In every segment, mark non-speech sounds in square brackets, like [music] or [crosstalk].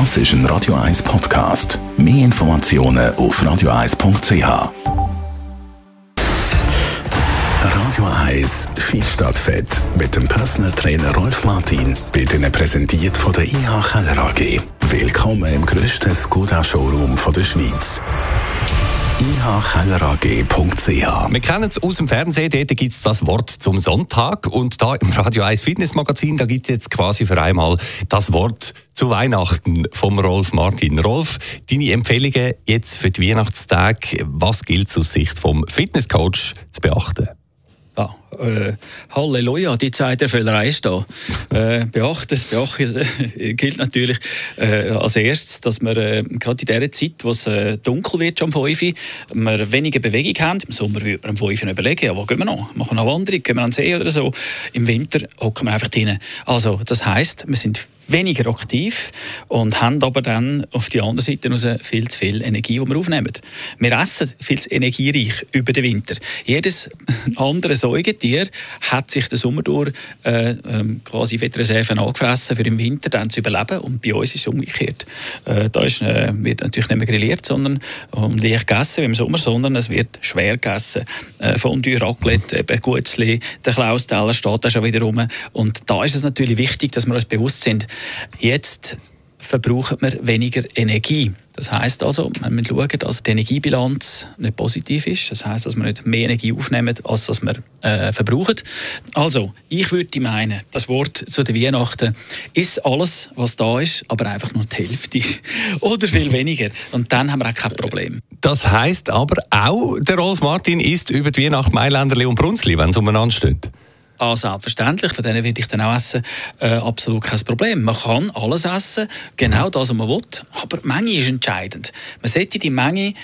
Das ist ein Radio 1 Podcast. Mehr Informationen auf radio1.ch. Radio 1 Feedstadt Fett mit dem Personal Trainer Rolf Martin wird Ihnen präsentiert von der IH Keller AG. Willkommen im grössten Skoda-Showroom der Schweiz ihkellerag.ch. Wir kennen es aus dem Fernsehen, dort gibt es das Wort zum Sonntag und da im Radio 1 Fitnessmagazin, da gibt es jetzt quasi für einmal das Wort zu Weihnachten vom Rolf Martin. Rolf, deine Empfehlungen jetzt für die Weihnachtstag, was gilt aus Sicht vom Fitnesscoach zu beachten? Ja, äh, Halleluja, die Zeit der Völlerei ist da. Äh, beachten, beachten äh, gilt natürlich äh, als erstes, dass wir äh, gerade in dieser Zeit, wo es dunkel wird, schon um 5 Uhr, weniger Bewegung haben. Im Sommer würde man um 5 Uhr überlegen, ja, wo gehen wir noch? Machen wir eine Wanderung, gehen wir an den See oder so. Im Winter hocken wir einfach drinnen. Also, das heisst, wir sind weniger aktiv und haben aber dann auf die andere Seite raus viel zu viel Energie, die wir aufnehmen. Wir essen viel zu energiereich über den Winter. Jedes andere Säugetier hat sich den Sommer durch äh, ähm, quasi Fettreserven angefressen, für im Winter dann zu überleben und bei uns ist es umgekehrt. Äh, da ist, äh, wird natürlich nicht mehr grilliert sondern, und leicht gegessen wie im Sommer, sondern es wird schwer gegessen. Äh, Fondue, Raclette, eben Gutzli, der Klausteller steht da schon wieder rum und da ist es natürlich wichtig, dass wir uns bewusst sind, Jetzt verbrauchen wir weniger Energie. Das heißt also, wir müssen schauen, dass die Energiebilanz nicht positiv ist. Das heißt, dass wir nicht mehr Energie aufnehmen, als dass wir äh, verbrauchen. Also, ich würde meinen, das Wort zu den Weihnachten ist alles, was da ist, aber einfach nur die Hälfte [laughs] oder viel weniger. Und dann haben wir auch kein Problem. Das heißt aber auch, der Rolf Martin isst über die Weihnacht Mailänderli und Brunzli, wenn es umeinander steht. Ah, selbstverständlich, von denen würde ich dann auch essen, äh, absolut kein Problem. Man kann alles essen, genau das, was man will, aber die Menge ist entscheidend. Man sollte die Menge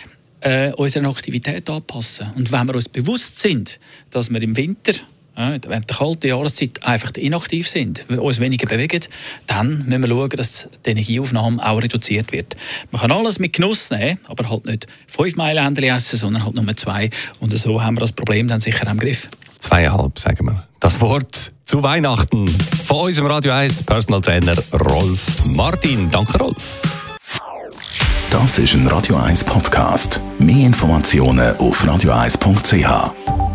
äh, unserer Aktivität anpassen. Und wenn wir uns bewusst sind, dass wir im Winter während der kalten Jahreszeit einfach inaktiv sind, uns weniger bewegen, dann müssen wir schauen, dass die Energieaufnahme auch reduziert wird. Man kann alles mit Genuss nehmen, aber halt nicht fünf Meilen essen, sondern halt nur zwei. Und so haben wir das Problem dann sicher im Griff. Zweieinhalb, sagen wir. Das Wort zu Weihnachten von unserem Radio 1 Personal Trainer Rolf Martin. Danke, Rolf. Das ist ein Radio 1 Podcast. Mehr Informationen auf radio1.ch.